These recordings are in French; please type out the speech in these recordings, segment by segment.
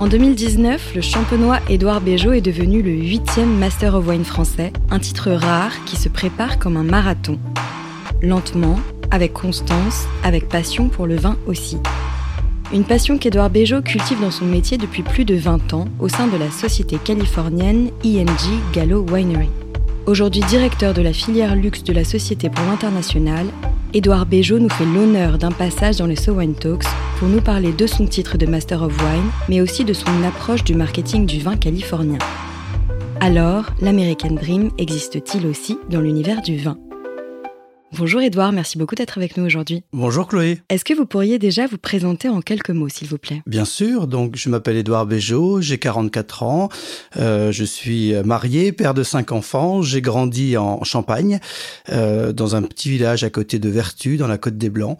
En 2019, le champenois Édouard Béjot est devenu le huitième Master of Wine français, un titre rare qui se prépare comme un marathon. Lentement, avec constance, avec passion pour le vin aussi. Une passion qu'Édouard Béjot cultive dans son métier depuis plus de 20 ans au sein de la société californienne IMG Gallo Winery. Aujourd'hui directeur de la filière luxe de la Société pour l'international, Édouard Béjot nous fait l'honneur d'un passage dans les So Wine Talks pour nous parler de son titre de Master of Wine, mais aussi de son approche du marketing du vin californien. Alors, l'American Dream existe-t-il aussi dans l'univers du vin? Bonjour Edouard, merci beaucoup d'être avec nous aujourd'hui. Bonjour Chloé. Est-ce que vous pourriez déjà vous présenter en quelques mots, s'il vous plaît? Bien sûr, donc je m'appelle Edouard Béjot, j'ai 44 ans, euh, je suis marié, père de cinq enfants, j'ai grandi en Champagne, euh, dans un petit village à côté de Vertu, dans la Côte des Blancs.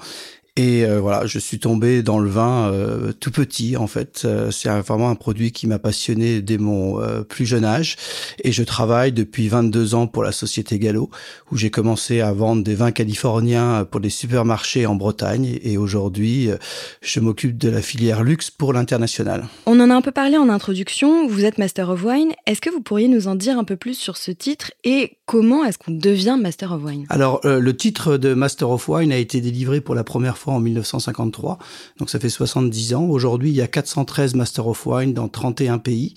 Et euh, voilà, je suis tombé dans le vin euh, tout petit en fait. Euh, c'est vraiment un produit qui m'a passionné dès mon plus jeune âge. Et je travaille depuis 22 ans pour la société Gallo, où j'ai commencé à vendre des vins californiens pour des supermarchés en Bretagne. Et aujourd'hui, je m'occupe de la filière luxe pour l'international. On en a un peu parlé en introduction. Vous êtes Master of Wine. Est-ce que vous pourriez nous en dire un peu plus sur ce titre et comment est-ce qu'on devient Master of Wine? Alors, le titre de Master of Wine a été délivré pour la première fois en 1953. Donc ça fait 70 ans. Aujourd'hui, il y a 413 Master of Wine dans 31 pays.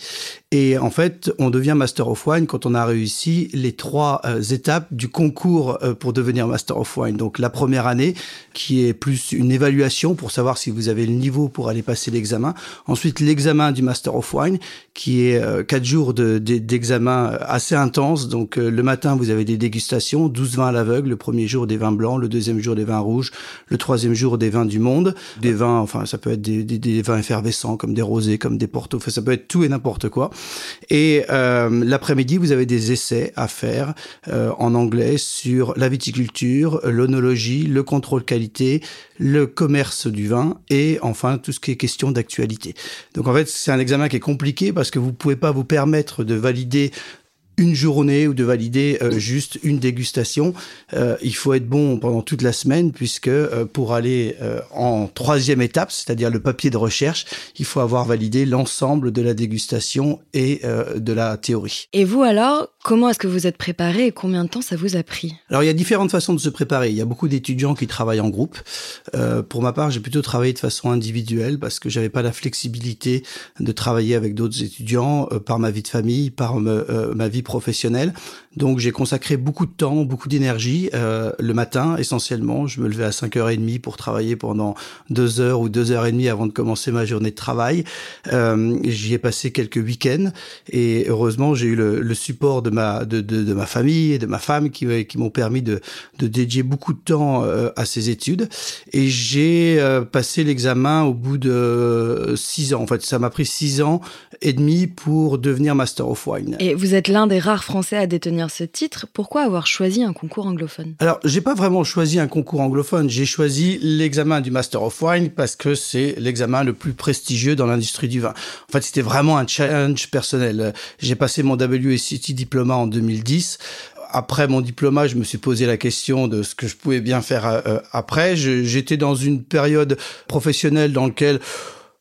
Et en fait, on devient Master of Wine quand on a réussi les trois euh, étapes du concours euh, pour devenir Master of Wine. Donc la première année, qui est plus une évaluation pour savoir si vous avez le niveau pour aller passer l'examen. Ensuite, l'examen du Master of Wine, qui est euh, quatre jours d'examen de, assez intense. Donc le matin, vous avez des dégustations, 12 vins à l'aveugle, le premier jour des vins blancs, le deuxième jour des vins rouges, le troisième jour des vins du monde, des vins, enfin ça peut être des, des, des vins effervescents comme des rosés, comme des portos, enfin, ça peut être tout et n'importe quoi. Et euh, l'après-midi, vous avez des essais à faire euh, en anglais sur la viticulture, l'onologie, le contrôle qualité, le commerce du vin et enfin tout ce qui est question d'actualité. Donc en fait, c'est un examen qui est compliqué parce que vous pouvez pas vous permettre de valider une journée ou de valider euh, juste une dégustation. Euh, il faut être bon pendant toute la semaine puisque euh, pour aller en troisième étape, c'est-à-dire le papier de recherche, il faut avoir validé l'ensemble de la dégustation et de la théorie. Et vous alors, comment est-ce que vous êtes préparé et combien de temps ça vous a pris? Alors il y a différentes façons de se préparer. Il y a beaucoup d'étudiants qui travaillent en groupe. pour ma part, j'ai plutôt travaillé de façon individuelle parce que j'avais pas la flexibilité de travailler avec d'autres étudiants par ma vie de famille, par ma vie professionnel. Donc j'ai consacré beaucoup de temps, beaucoup d'énergie euh, le matin essentiellement. Je me levais à 5h30 pour travailler pendant deux heures ou deux heures et demie avant de commencer ma journée de travail. Euh, J'y ai passé quelques week-ends et heureusement j'ai eu le, le, support de ma de, de, de, ma famille et de ma femme qui, qui m'ont permis de, de dédier beaucoup de temps euh, à ces études. Et j'ai passé l'examen au bout de six ans. En fait, ça m'a pris six ans et demi pour devenir Master of Wine. Et vous êtes l'un des rares Français à détenir ce titre. Pourquoi avoir choisi un concours anglophone? Alors, j'ai pas vraiment choisi un concours anglophone. J'ai choisi l'examen du Master of Wine parce que c'est l'examen le plus prestigieux dans l'industrie du vin. En fait, c'était vraiment un challenge personnel. J'ai passé mon WSET diplôme en 2010 après mon diplôme, je me suis posé la question de ce que je pouvais bien faire euh, après. J'étais dans une période professionnelle dans laquelle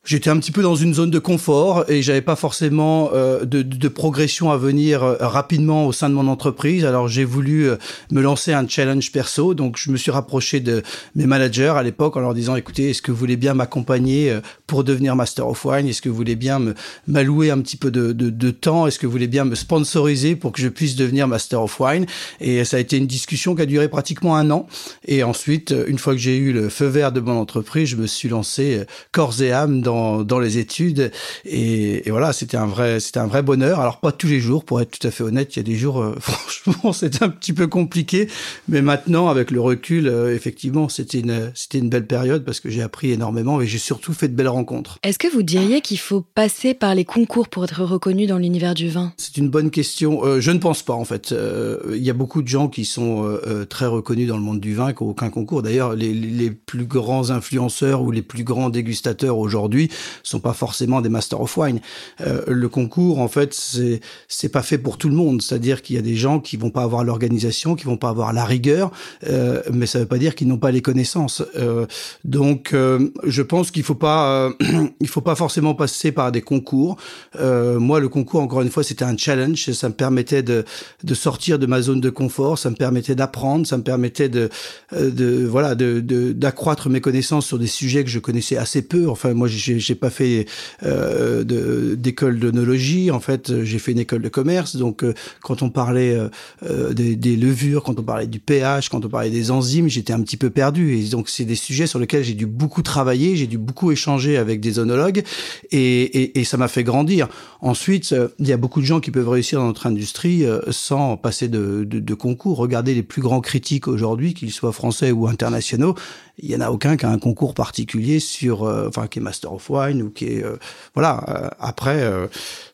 J'étais un petit peu dans une zone de confort et j'avais pas forcément euh, de, progression à venir euh, rapidement au sein de mon entreprise. Alors j'ai voulu euh, me lancer un challenge perso. Donc je me suis rapproché de mes managers à l'époque en leur disant écoutez, est-ce que vous voulez bien m'accompagner pour devenir Master of Wine? Est-ce que vous voulez bien m'allouer un petit peu de temps? Est-ce que vous voulez bien me sponsoriser pour que je puisse devenir Master of Wine? Et ça a été une discussion qui a duré pratiquement un an. Et ensuite, une fois que j'ai eu le feu vert de mon entreprise, je me suis lancé corps et âme dans dans, dans les études. Et, et voilà, c'était un vrai, c'était un vrai bonheur. Alors pas tous les jours, pour être tout à fait honnête, il y a des jours, euh, franchement, c'était un petit peu compliqué. Mais maintenant, avec le recul, euh, effectivement, c'était une, c'était une belle période parce que j'ai appris énormément et j'ai surtout fait de belles rencontres. Est-ce que vous diriez qu'il faut passer par les concours pour être reconnu dans l'univers du vin? C'est une bonne question. Euh, je ne pense pas en fait. Il y a beaucoup de gens qui sont très reconnus dans le monde du vin qui n'ont aucun concours. D'ailleurs, les, les plus grands influenceurs ou les plus grands dégustateurs aujourd'hui sont pas forcément des Master of Wine. Euh, le concours, en fait, c'est c'est pas fait pour tout le monde. C'est-à-dire qu'il y a des gens qui vont pas avoir l'organisation, qui vont pas avoir la rigueur, euh, mais ça veut pas dire qu'ils n'ont pas les connaissances. Euh, donc, je pense qu'il faut pas il faut pas forcément passer par des concours. moi, le concours, encore une fois, c'était un challenge. Ça me permettait de sortir de ma zone de confort. Ça me permettait d'apprendre. Ça me permettait de voilà d'accroître mes connaissances sur des sujets que je connaissais assez peu. Enfin, moi, j'ai pas fait euh, d'école d'onologie. En fait, j'ai fait une école de commerce. Donc, euh, quand on parlait euh, des, levures, quand on parlait du pH, quand on parlait des enzymes, j'étais un petit peu perdu. Et donc, c'est des sujets sur lesquels j'ai dû beaucoup travailler. J'ai dû beaucoup échanger avec des onologues, et, ça m'a fait grandir. Ensuite, il y a beaucoup de gens qui peuvent réussir dans notre industrie sans passer de, de, concours. Regardez les plus grands critiques aujourd'hui, qu'ils soient français ou internationaux il y en a aucun qui a un concours particulier sur, enfin, qui est Master of Ou qui est, euh, voilà. Euh, après,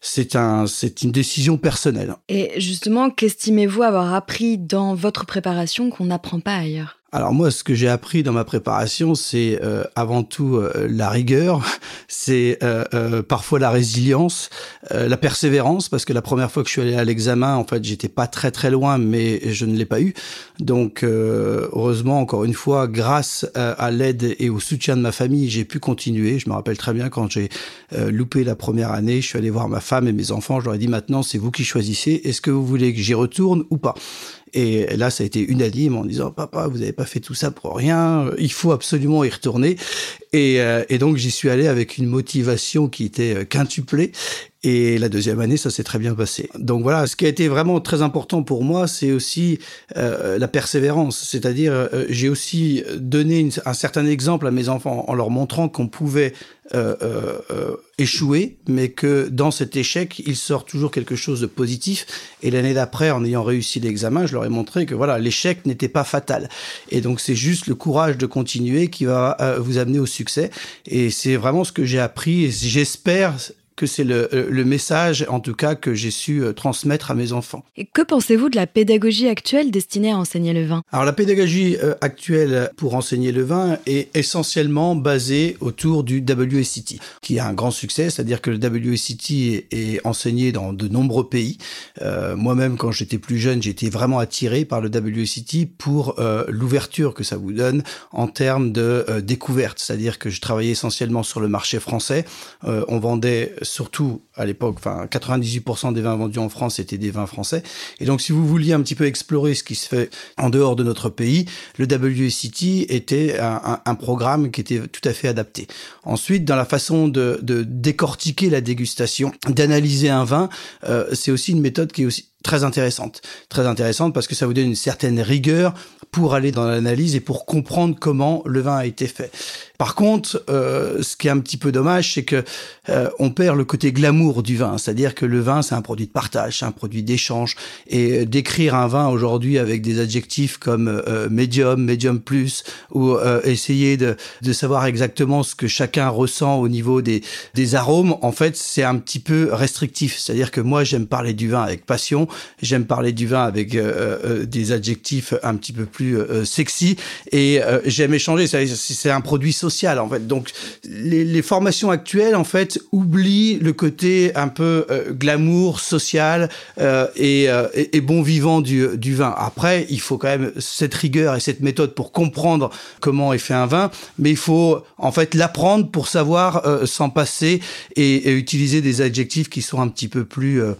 c'est un, c'est une décision personnelle. Et justement, qu'estimez-vous avoir appris dans votre préparation qu'on n'apprend pas ailleurs? Alors moi, ce que j'ai appris dans ma préparation, c'est euh, avant tout euh, la rigueur, c'est euh, parfois la résilience, la persévérance, parce que la première fois que je suis allé à l'examen, en fait, j'étais pas très très loin, mais je ne l'ai pas eu. Donc heureusement, encore une fois, grâce à l'aide et au soutien de ma famille, j'ai pu continuer. Je me rappelle très bien quand j'ai loupé la première année, je suis allé voir ma femme et mes enfants. Je leur ai dit maintenant, c'est vous qui choisissez. Est-ce que vous voulez que j'y retourne ou pas? Et là, ça a été unanime en disant papa, vous n'avez pas fait tout ça pour rien. Il faut absolument y retourner. Et, euh, et donc j'y suis allé avec une motivation qui était euh, quintuplée. Et la deuxième année, ça s'est très bien passé. Donc voilà, ce qui a été vraiment très important pour moi, c'est aussi euh, la persévérance. C'est-à-dire, j'ai aussi donné un certain exemple à mes enfants en leur montrant qu'on pouvait échouer, mais que dans cet échec, il sort toujours quelque chose de positif. Et l'année d'après, en ayant réussi l'examen, je leur ai montré que voilà, l'échec n'était pas fatal. Et donc c'est juste le courage de continuer qui va vous amener au Et c'est vraiment ce que j'ai appris. Et j'espère que c'est le, euh, le, message, en tout cas, que j'ai su euh, transmettre à mes enfants. Et que pensez-vous de la pédagogie actuelle destinée à enseigner le vin? Alors la pédagogie euh, actuelle pour enseigner le vin est essentiellement basée autour du WSET, qui a un grand succès, c'est-à-dire que le WSET est, est, enseigné dans de nombreux pays. Euh, Moi-même, quand j'étais plus jeune, j'étais vraiment attiré par le WSET pour euh, l'ouverture que ça vous donne en termes de découverte, c'est-à-dire que je travaillais essentiellement sur le marché français. on vendait surtout à l'époque, enfin 98% des vins vendus en France étaient des vins français. Et donc si vous vouliez un petit peu explorer ce qui se fait en dehors de notre pays, le WSET était un, programme qui était tout à fait adapté. Ensuite, dans la façon de, de décortiquer la dégustation, d'analyser un vin, euh, c'est aussi une méthode qui est aussi très intéressante. Très intéressante parce que ça vous donne une certaine rigueur pour aller dans l'analyse et pour comprendre comment le vin a été fait. Par contre, euh, ce qui est un petit peu dommage, c'est que euh, on perd le côté glamour du vin, c'est-à-dire que le vin c'est un produit de partage, c'est un produit d'échange, et décrire un vin aujourd'hui avec des adjectifs comme euh, medium, medium plus, ou euh, essayer de, de savoir exactement ce que chacun ressent au niveau des, des arômes, en fait c'est un petit peu restrictif. C'est-à-dire que moi j'aime parler du vin avec passion, j'aime parler du vin avec euh, euh, des adjectifs un petit peu plus sexy, et j'aime échanger. C'est un produit social en fait. Donc les, les, formations actuelles en fait oublient le côté un peu euh, glamour, social euh, et, euh, et, et, bon vivant du, du vin. Après, il faut quand même cette rigueur et cette méthode pour comprendre comment est fait un vin, mais il faut en fait l'apprendre pour savoir euh, s'en passer et, et, utiliser des adjectifs qui sont un petit peu plus euh,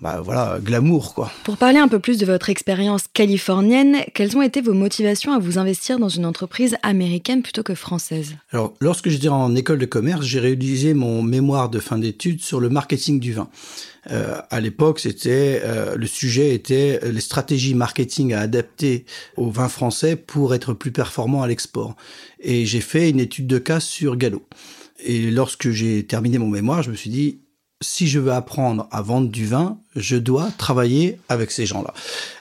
bah voilà, glamour quoi. Pour parler un peu plus de votre expérience californienne, quelles ont été vos motivations à vous investir dans une entreprise américaine plutôt que française? Alors, lorsque j'étais en école de commerce, j'ai réalisé mon mémoire de fin d'études sur le marketing du vin. Euh, à l'époque, c'était euh, le sujet était les stratégies marketing à adapter au vin français pour être plus performant à l'export. Et j'ai fait une étude de cas sur Gallo. Et lorsque j'ai terminé mon mémoire, je me suis dit, si je veux apprendre à vendre du vin, je dois travailler avec ces gens-là.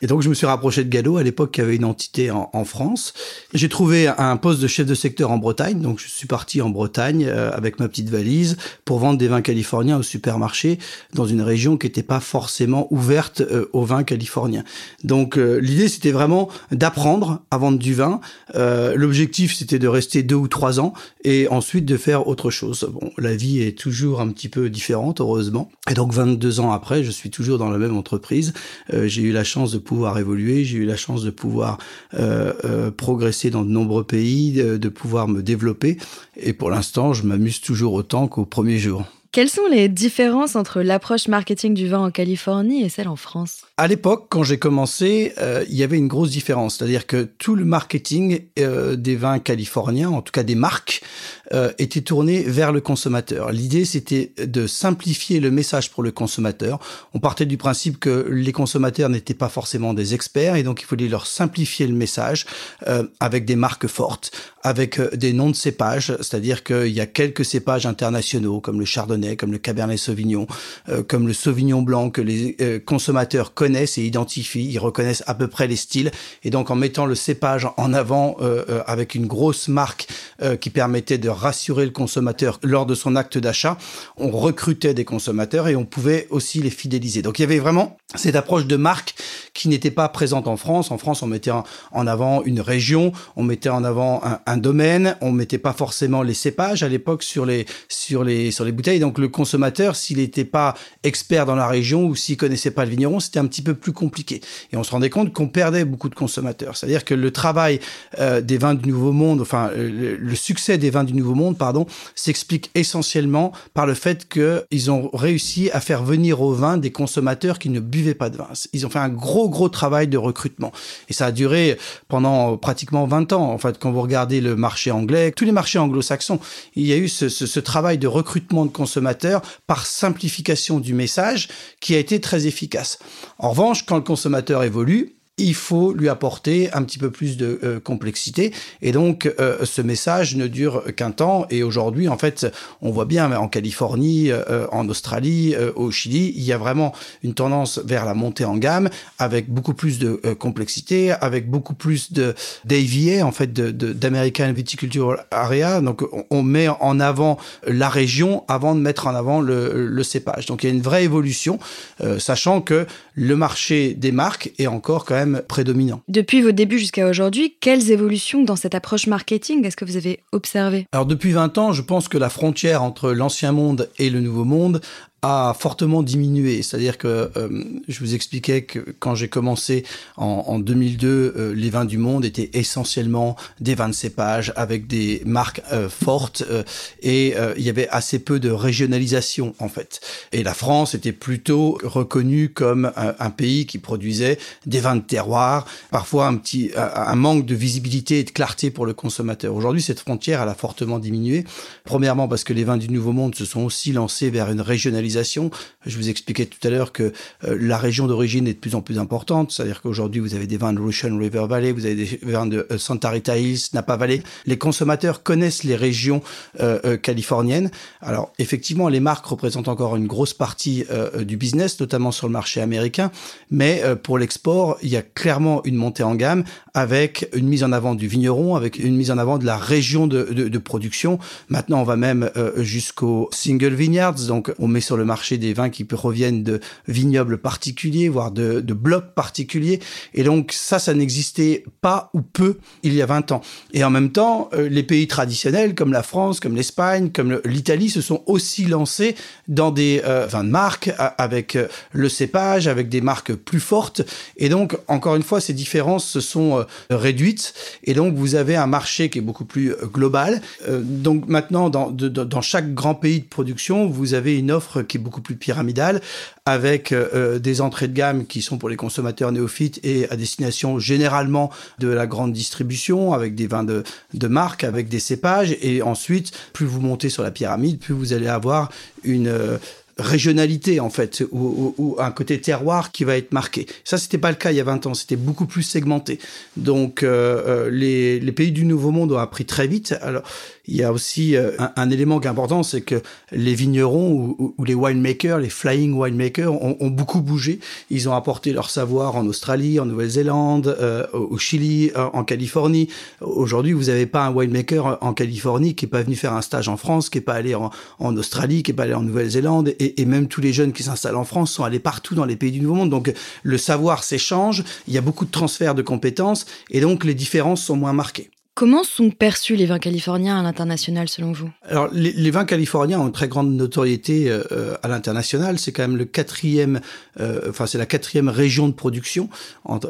Et donc, je me suis rapproché de Gallo, à l'époque, qui avait une entité en, France. J'ai trouvé un poste de chef de secteur en Bretagne. Donc, je suis parti en Bretagne euh, avec ma petite valise pour vendre des vins californiens au supermarché dans une région qui n'était pas forcément ouverte euh, aux vins californiens. Donc, euh, l'idée, c'était vraiment d'apprendre à vendre du vin. L'objectif, c'était de rester deux ou trois ans et ensuite de faire autre chose. Bon, la vie est toujours un petit peu différente, heureusement. Et donc, 22 ans après, je suis toujours dans la même entreprise. Euh, j'ai eu la chance de pouvoir évoluer, j'ai eu la chance de pouvoir euh, euh, progresser dans de nombreux pays, de pouvoir me développer. Et pour l'instant, je m'amuse toujours autant qu'au premier jour. Quelles sont les différences entre l'approche marketing du vin en Californie et celle en France? À l'époque, quand j'ai commencé, euh, il y avait une grosse différence. C'est-à-dire que tout le marketing euh, des vins californiens, en tout cas des marques, euh, était tourné vers le consommateur. L'idée, c'était de simplifier le message pour le consommateur. On partait du principe que les consommateurs n'étaient pas forcément des experts et donc il fallait leur simplifier le message avec des marques fortes, avec des noms de cépages. C'est-à-dire qu'il y a quelques cépages internationaux comme le Chardonnay comme le Cabernet Sauvignon, euh, comme le Sauvignon blanc que les euh, consommateurs connaissent et identifient. Ils reconnaissent à peu près les styles. Et donc en mettant le cépage en avant euh, avec une grosse marque qui permettait de rassurer le consommateur lors de son acte d'achat, on recrutait des consommateurs et on pouvait aussi les fidéliser. Donc il y avait vraiment cette approche de marque qui n'était pas présente en France. En France, on mettait en avant une région, on mettait en avant un, domaine, on mettait pas forcément les cépages à l'époque sur les sur les sur les bouteilles le consommateur, s'il n'était pas expert dans la région ou s'il connaissait pas le vigneron, c'était un petit peu plus compliqué. Et on se rendait compte qu'on perdait beaucoup de consommateurs. C'est-à-dire que le travail euh, des vins du Nouveau Monde, enfin le, succès des vins du Nouveau Monde, pardon, s'explique essentiellement par le fait qu'ils ont réussi à faire venir au vin des consommateurs qui ne buvaient pas de vin. Ils ont fait un gros gros travail de recrutement. Et ça a duré pendant pratiquement 20 ans. En fait, quand vous regardez le marché anglais, tous les marchés anglo-saxons, il y a eu ce, ce travail de recrutement de consommateurs par simplification du message qui a été très efficace. En revanche, quand le consommateur évolue, il faut lui apporter un petit peu plus de euh, complexité. Et donc, euh, ce message ne dure qu'un temps. Et aujourd'hui, en fait, on voit bien en Californie, euh, en Australie, au Chili, il y a vraiment une tendance vers la montée en gamme, avec beaucoup plus de complexité, avec beaucoup plus de d'AVA, en fait, d'American Viticultural Area. Donc, on, met en avant la région avant de mettre en avant le, le cépage. Donc, il y a une vraie évolution, sachant que le marché des marques est encore quand même prédominant. Depuis vos débuts jusqu'à aujourd'hui, quelles évolutions dans cette approche marketing est-ce que vous avez observé Alors depuis 20 ans, je pense que la frontière entre l'ancien monde et le nouveau monde a fortement diminué. C'est-à-dire que euh, je vous expliquais que quand j'ai commencé en, en 2002, euh, les vins du monde étaient essentiellement des vins de cépage avec des marques euh, fortes et il y avait assez peu de régionalisation en fait. Et la France était plutôt reconnue comme un, un pays qui produisait des vins de terroir, parfois un petit un manque de visibilité et de clarté pour le consommateur. Aujourd'hui, cette frontière elle a fortement diminué. Premièrement parce que les vins du Nouveau Monde se sont aussi lancés vers une régionalisation je vous expliquais tout à l'heure que euh, la région d'origine est de plus en plus importante, c'est-à-dire qu'aujourd'hui vous avez des vins de Russian River Valley, vous avez des vins de euh, Santa Rita Hills, Napa Valley. Les consommateurs connaissent les régions euh, californiennes. Alors effectivement, les marques représentent encore une grosse partie du business, notamment sur le marché américain, mais pour l'export, il y a clairement une montée en gamme avec une mise en avant du vigneron, avec une mise en avant de la région de, de, production. Maintenant, on va même jusqu'au single vineyards, donc on met sur le marché des vins qui proviennent de vignobles particuliers, voire de, blocs particuliers. Et donc ça, ça n'existait pas ou peu il y a 20 ans. Et en même temps, euh, les pays traditionnels comme la France, comme l'Espagne, comme l'Italie se sont aussi lancés dans des euh, vins de marque avec euh, le cépage, avec des marques plus fortes. Et donc, encore une fois, ces différences se sont réduites. Et donc, vous avez un marché qui est beaucoup plus global. donc maintenant, dans chaque grand pays de production, vous avez une offre qui est beaucoup plus pyramidale, avec euh, des entrées de gamme qui sont pour les consommateurs néophytes et à destination généralement de la grande distribution, avec des vins de, de marque, avec des cépages. Et ensuite, plus vous montez sur la pyramide, plus vous allez avoir une... Euh, régionalité en fait ou, un côté terroir qui va être marqué. Ça c'était pas le cas il y a 20 ans, c'était beaucoup plus segmenté. Donc les, les pays du Nouveau Monde ont appris très vite. Alors il y a aussi euh, un, élément qui est important, c'est que les vignerons ou, les winemakers, les flying winemakers, ont, beaucoup bougé. Ils ont apporté leur savoir en Australie, en Nouvelle-Zélande, euh, au Chili, euh, en Californie. Aujourd'hui, vous n'avez pas un winemaker en Californie qui est pas venu faire un stage en France, qui est pas allé en, Australie, qui est pas allé en Nouvelle-Zélande, et, et, même tous les jeunes qui s'installent en France sont allés partout dans les pays du Nouveau Monde. Donc le savoir s'échange, il y a beaucoup de transferts de compétences, et donc les différences sont moins marquées. Comment sont perçus les vins californiens à l'international selon vous? Alors les, vins californiens ont une très grande notoriété euh, à l'international. C'est quand même le quatrième, euh, enfin c'est la quatrième région de production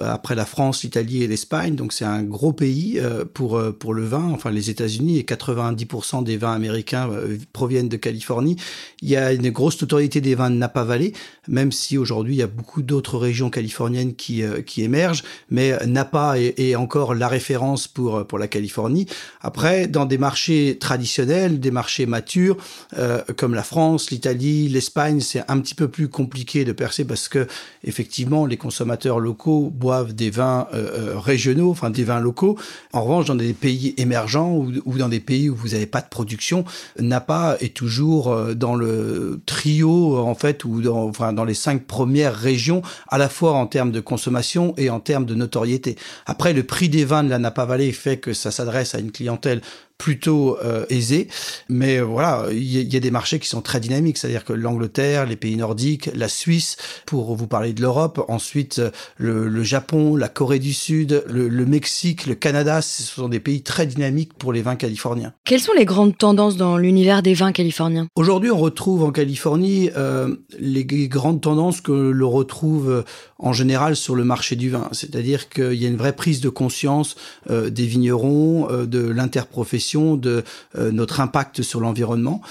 après la France, l'Italie et l'Espagne. Donc c'est un gros pays euh, pour pour le vin. Enfin les États-Unis et 90% des vins américains proviennent de Californie. Il y a une grosse notoriété des vins de Napa Valley, même si aujourd'hui il y a beaucoup d'autres régions californiennes qui qui émergent. Mais Napa est, est encore la référence pour pour la Californie. Après, dans des marchés traditionnels, des marchés matures, euh, comme la France, l'Italie, l'Espagne, c'est un petit peu plus compliqué de percer parce que effectivement, les consommateurs locaux boivent des vins euh, euh, régionaux, enfin des vins locaux. En revanche, dans des pays émergents ou, dans des pays où vous n'avez pas de production, Napa est toujours dans le trio en fait ou dans, dans les cinq premières régions, à la fois en termes de consommation et en termes de notoriété. Après, le prix des vins de la Napa Valley fait que ça ça s'adresse à une clientèle plutôt euh, aisé. Mais euh, voilà, il y, a des marchés qui sont très dynamiques, c'est-à-dire que l'Angleterre, les pays nordiques, la Suisse, pour vous parler de l'Europe, ensuite euh, le, Japon, la Corée du Sud, le, Mexique, le Canada, ce sont des pays très dynamiques pour les vins californiens. Quelles sont les grandes tendances dans l'univers des vins californiens? Aujourd'hui, on retrouve en Californie les grandes tendances que l'on retrouve en général sur le marché du vin, c'est-à-dire qu'il y a une vraie prise de conscience des vignerons, de l'interprofession de euh, notre impact sur l'environnement.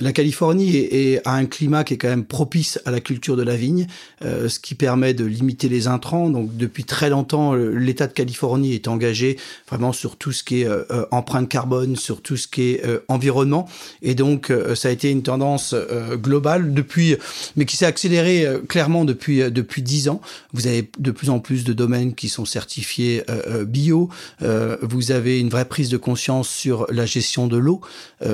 La Californie est, a un climat qui est quand même propice à la culture de la vigne, euh, ce qui permet de limiter les intrants. Donc depuis très longtemps, l'État de Californie est engagé vraiment sur tout ce qui est euh, euh, empreinte carbone, sur tout ce qui est environnement. Et donc ça a été une tendance globale depuis, mais qui s'est accélérée clairement depuis depuis dix ans. Vous avez de plus en plus de domaines qui sont certifiés bio. vous avez une vraie prise de conscience sur la gestion de l'eau,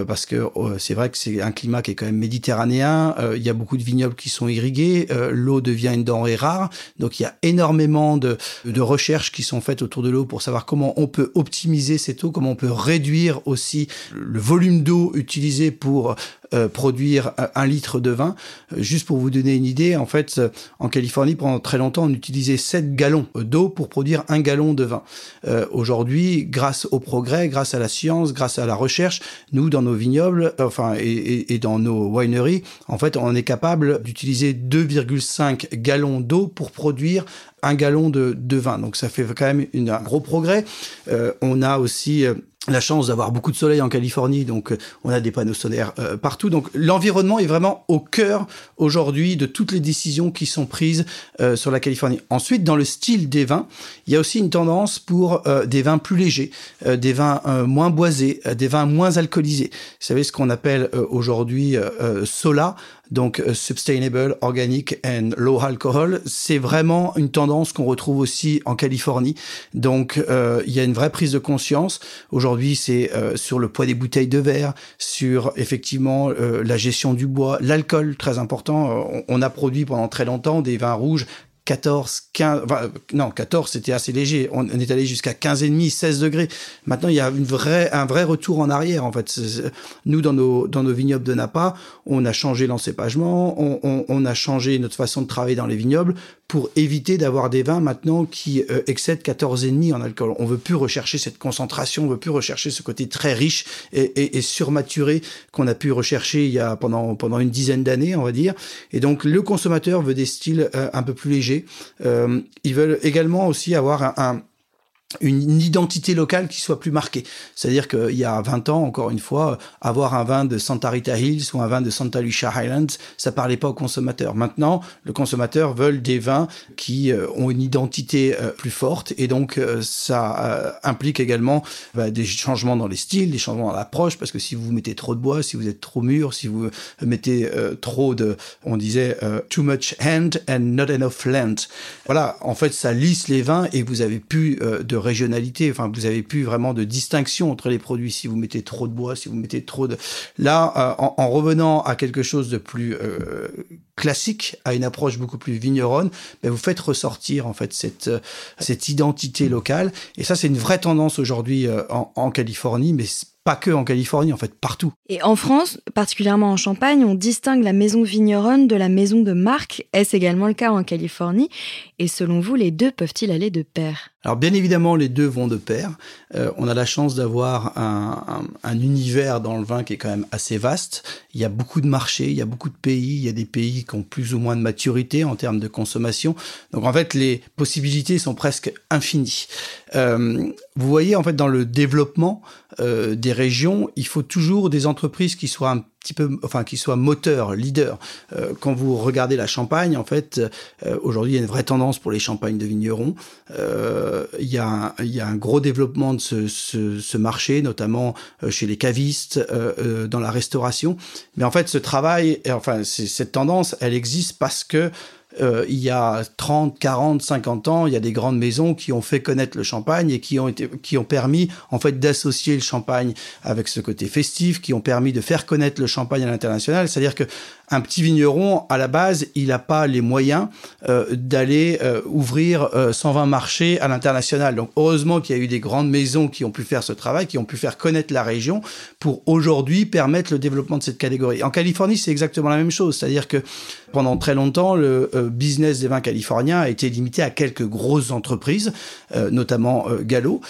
parce que c'est vrai que c'est un un climat qui est quand même méditerranéen. Euh, il y a beaucoup de vignobles qui sont irrigués. Euh, l'eau devient une denrée rare. Donc il y a énormément de, de recherches qui sont faites autour de l'eau pour savoir comment on peut optimiser cette eau, comment on peut réduire aussi le volume d'eau utilisé pour euh, produire un litre de vin. Juste pour vous donner une idée, en fait, en Californie, pendant très longtemps, on utilisait 7 gallons d'eau pour produire un gallon de vin. Aujourd'hui, grâce au progrès, grâce à la science, grâce à la recherche, nous, dans nos vignobles, enfin, et, et dans nos wineries, en fait, on est capable d'utiliser 2,5 gallons d'eau pour produire un gallon de, de, vin. Donc ça fait quand même un gros progrès. Euh, on a aussi la chance d'avoir beaucoup de soleil en Californie, donc euh, on a des panneaux solaires euh, partout. Donc l'environnement est vraiment au cœur aujourd'hui de toutes les décisions qui sont prises euh, sur la Californie. Ensuite, dans le style des vins, il y a aussi une tendance pour des vins plus légers, des vins moins boisés, des vins moins alcoolisés. Vous savez ce qu'on appelle aujourd'hui Sola, donc euh, sustainable, organic and low alcohol, c'est vraiment une tendance qu'on retrouve aussi en Californie. Donc euh, il y a une vraie prise de conscience. Aujourd'hui, c'est euh, sur le poids des bouteilles de verre, sur effectivement la gestion du bois, l'alcool très important. on a produit pendant très longtemps des vins rouges 14, 15, non, 14, c'était assez léger. On, est allé jusqu'à 15,5, 16 degrés. Maintenant, il y a une vraie, un vrai retour en arrière, en fait. Nous, dans nos, dans nos vignobles de Napa, on a changé l'encépagement, on, on, a changé notre façon de travailler dans les vignobles pour éviter d'avoir des vins maintenant qui euh, excèdent 14,5 en alcool. On veut plus rechercher cette concentration, on veut plus rechercher ce côté très riche et, et, et surmaturé qu'on a pu rechercher il y a pendant, pendant une dizaine d'années, on va dire. Et donc, le consommateur veut des styles euh, un peu plus légers. Euh, ils veulent également aussi avoir un une identité locale qui soit plus marquée. C'est-à-dire qu'il y a 20 ans, encore une fois, avoir un vin de Santa Rita Hills ou un vin de Santa Lucia Highlands, ça parlait pas aux consommateurs. Maintenant, le consommateur veut des vins qui euh, ont une identité euh, plus forte et donc euh, ça implique également bah, des changements dans les styles, des changements dans l'approche parce que si vous mettez trop de bois, si vous êtes trop mûr, si vous mettez trop de, on disait too much hand and not enough land. Voilà, en fait, ça lisse les vins et vous avez plus de régionalité. Enfin, vous avez plus vraiment de distinction entre les produits. Si vous mettez trop de bois, si vous mettez trop de... Là, euh, en, revenant à quelque chose de plus euh, classique, à une approche beaucoup plus vigneronne, ben vous faites ressortir en fait cette, euh, cette identité locale. Et ça, c'est une vraie tendance aujourd'hui en, en Californie, mais pas que en Californie, en fait, partout. Et en France, particulièrement en Champagne, on distingue la maison vigneronne de la maison de marque. Est-ce également le cas en Californie? Et selon vous, les deux peuvent-ils aller de pair? Alors bien évidemment, les deux vont de pair. Euh, on a la chance d'avoir un, un, univers dans le vin qui est quand même assez vaste. Il y a beaucoup de marchés, il y a beaucoup de pays, il y a des pays qui ont plus ou moins de maturité en termes de consommation. Donc en fait, les possibilités sont presque infinies. Euh, vous voyez, en fait, dans le développement euh, des régions, il faut toujours des entreprises qui soient un petit peu, enfin, qui soient moteurs, leaders. Euh, quand vous regardez la Champagne, en fait, euh, aujourd'hui, il y a une vraie tendance pour les champagnes de vignerons. Il, y a un, gros développement de ce, ce, marché, notamment chez les cavistes, dans la restauration. Mais en fait, ce travail, enfin, cette tendance, elle existe parce que euh, il y a 30, 40, 50 ans, il y a des grandes maisons qui ont fait connaître le champagne et qui ont été, qui ont permis, en fait, d'associer le champagne avec ce côté festif, qui ont permis de faire connaître le champagne à l'international. C'est-à-dire que un petit vigneron, à la base, il n'a pas les moyens euh, d'aller euh, ouvrir 120 marchés à l'international. Donc, heureusement qu'il y a eu des grandes maisons qui ont pu faire ce travail, qui ont pu faire connaître la région pour aujourd'hui permettre le développement de cette catégorie. En Californie, c'est exactement la même chose. C'est-à-dire que pendant très longtemps, le euh, business des vins californiens a été limité à quelques grosses entreprises, euh, notamment euh, Gallo.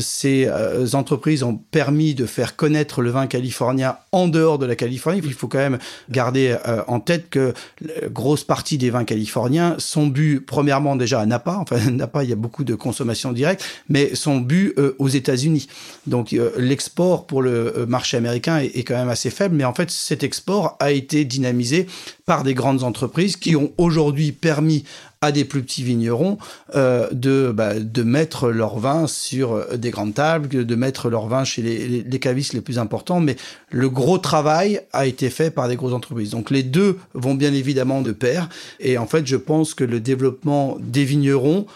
ces entreprises ont permis de faire connaître le vin californien en dehors de la Californie. Il faut quand même garder en tête que la grosse partie des vins californiens sont bu premièrement déjà à Napa. Enfin, Napa, il y a beaucoup de consommation directe, mais sont bu aux États-Unis. Donc, l'export pour le marché américain est, est quand même assez faible, mais en fait, cet export a été dynamisé par des grandes entreprises qui ont aujourd'hui permis à des plus petits vignerons euh, de, bah, de mettre leur vin sur des grandes tables, de mettre leur vin chez les, les, cavistes les plus importants. Mais le gros travail a été fait par des grosses entreprises. Donc les deux vont bien évidemment de pair. Et en fait, je pense que le développement des vignerons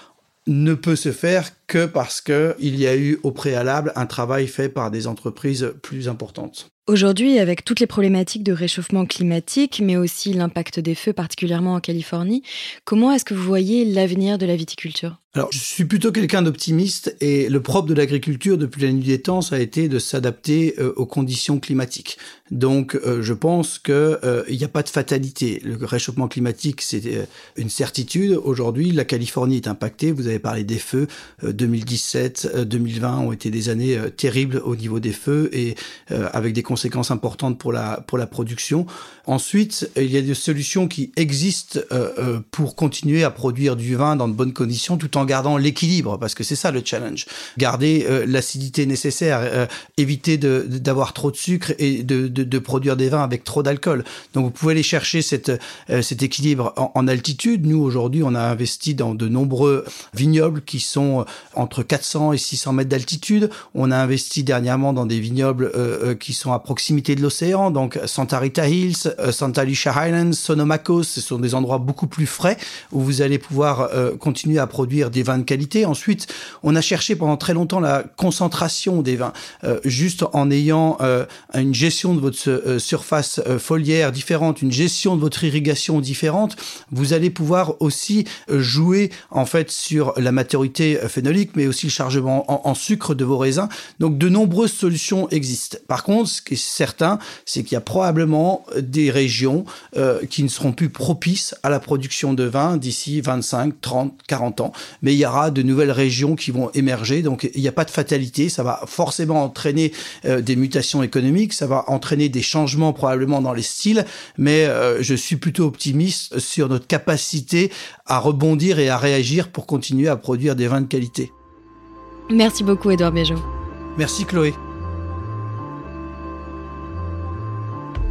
ne peut se faire que parce qu'il y a eu au préalable un travail fait par des entreprises plus importantes. Aujourd'hui, avec toutes les problématiques de réchauffement climatique, mais aussi l'impact des feux, particulièrement en Californie, comment est-ce que vous voyez l'avenir de la viticulture? Alors, je suis plutôt quelqu'un d'optimiste et le propre de l'agriculture depuis la nuit des temps, ça a été de s'adapter euh, aux conditions climatiques. Donc, euh, je pense que euh, n'y a pas de fatalité. Le réchauffement climatique, c'est une certitude. Aujourd'hui, la Californie est impactée. Vous avez parlé des feux. 2017, 2020 ont été des années terribles au niveau des feux et avec des conséquences importantes pour la pour la production. Ensuite, il y a des solutions qui existent pour continuer à produire du vin dans de bonnes conditions, tout en gardant l'équilibre, parce que c'est ça le challenge. Garder euh, l'acidité nécessaire, euh, éviter d'avoir trop de sucre et de, de, de, produire des vins avec trop d'alcool. Donc vous pouvez aller chercher cette, euh, cet équilibre en, en, altitude. Nous, aujourd'hui, on a investi dans de nombreux vignobles qui sont entre 400 et 600 mètres d'altitude. On a investi dernièrement dans des vignobles qui sont à proximité de l'océan, donc Santa Rita Hills, Santa Lucia Highlands, Sonomacos, ce sont des endroits beaucoup plus frais où vous allez pouvoir continuer à produire des vins de qualité. Ensuite, on a cherché pendant très longtemps la concentration des vins, euh, juste en ayant euh, une gestion de votre euh, surface euh, foliaire différente, une gestion de votre irrigation différente. Vous allez pouvoir aussi euh, jouer en fait sur la maturité phénolique, mais aussi le chargement en, en sucre de vos raisins. Donc, de nombreuses solutions existent. Par contre, qui est certain, c'est qu'il y a probablement des régions qui ne seront plus propices à la production de vin d'ici 25, 30, 40 ans mais il y aura de nouvelles régions qui vont émerger. Donc il n'y a pas de fatalité, ça va forcément entraîner euh, des mutations économiques, ça va entraîner des changements probablement dans les styles, mais euh, je suis plutôt optimiste sur notre capacité à rebondir et à réagir pour continuer à produire des vins de qualité. Merci beaucoup Edouard Béjot. Merci Chloé.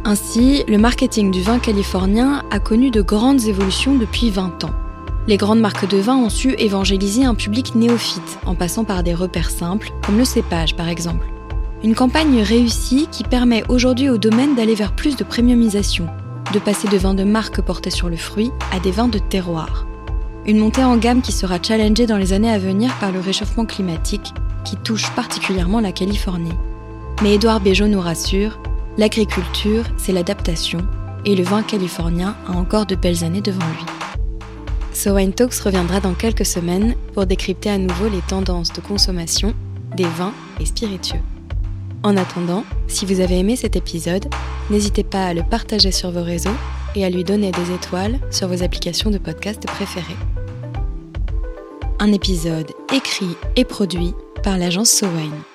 Ainsi, le marketing du vin californien a connu de grandes évolutions depuis 20 ans. Les grandes marques de vin ont su évangéliser un public néophyte en passant par des repères simples, comme le cépage par exemple. Une campagne réussie qui permet aujourd'hui au domaine d'aller vers plus de premiumisation, de passer de vins de marque portés sur le fruit à des vins de terroir. Une montée en gamme qui sera challengée dans les années à venir par le réchauffement climatique qui touche particulièrement la Californie. Mais Édouard Béjot nous rassure, l'agriculture, c'est l'adaptation, et le vin californien a encore de belles années devant lui. So Talks reviendra dans quelques semaines pour décrypter à nouveau les tendances de consommation des vins et spiritueux. En attendant, si vous avez aimé cet épisode, n'hésitez pas à le partager sur vos réseaux et à lui donner des étoiles sur vos applications de podcast préférées. Un épisode écrit et produit par l'agence So Wine.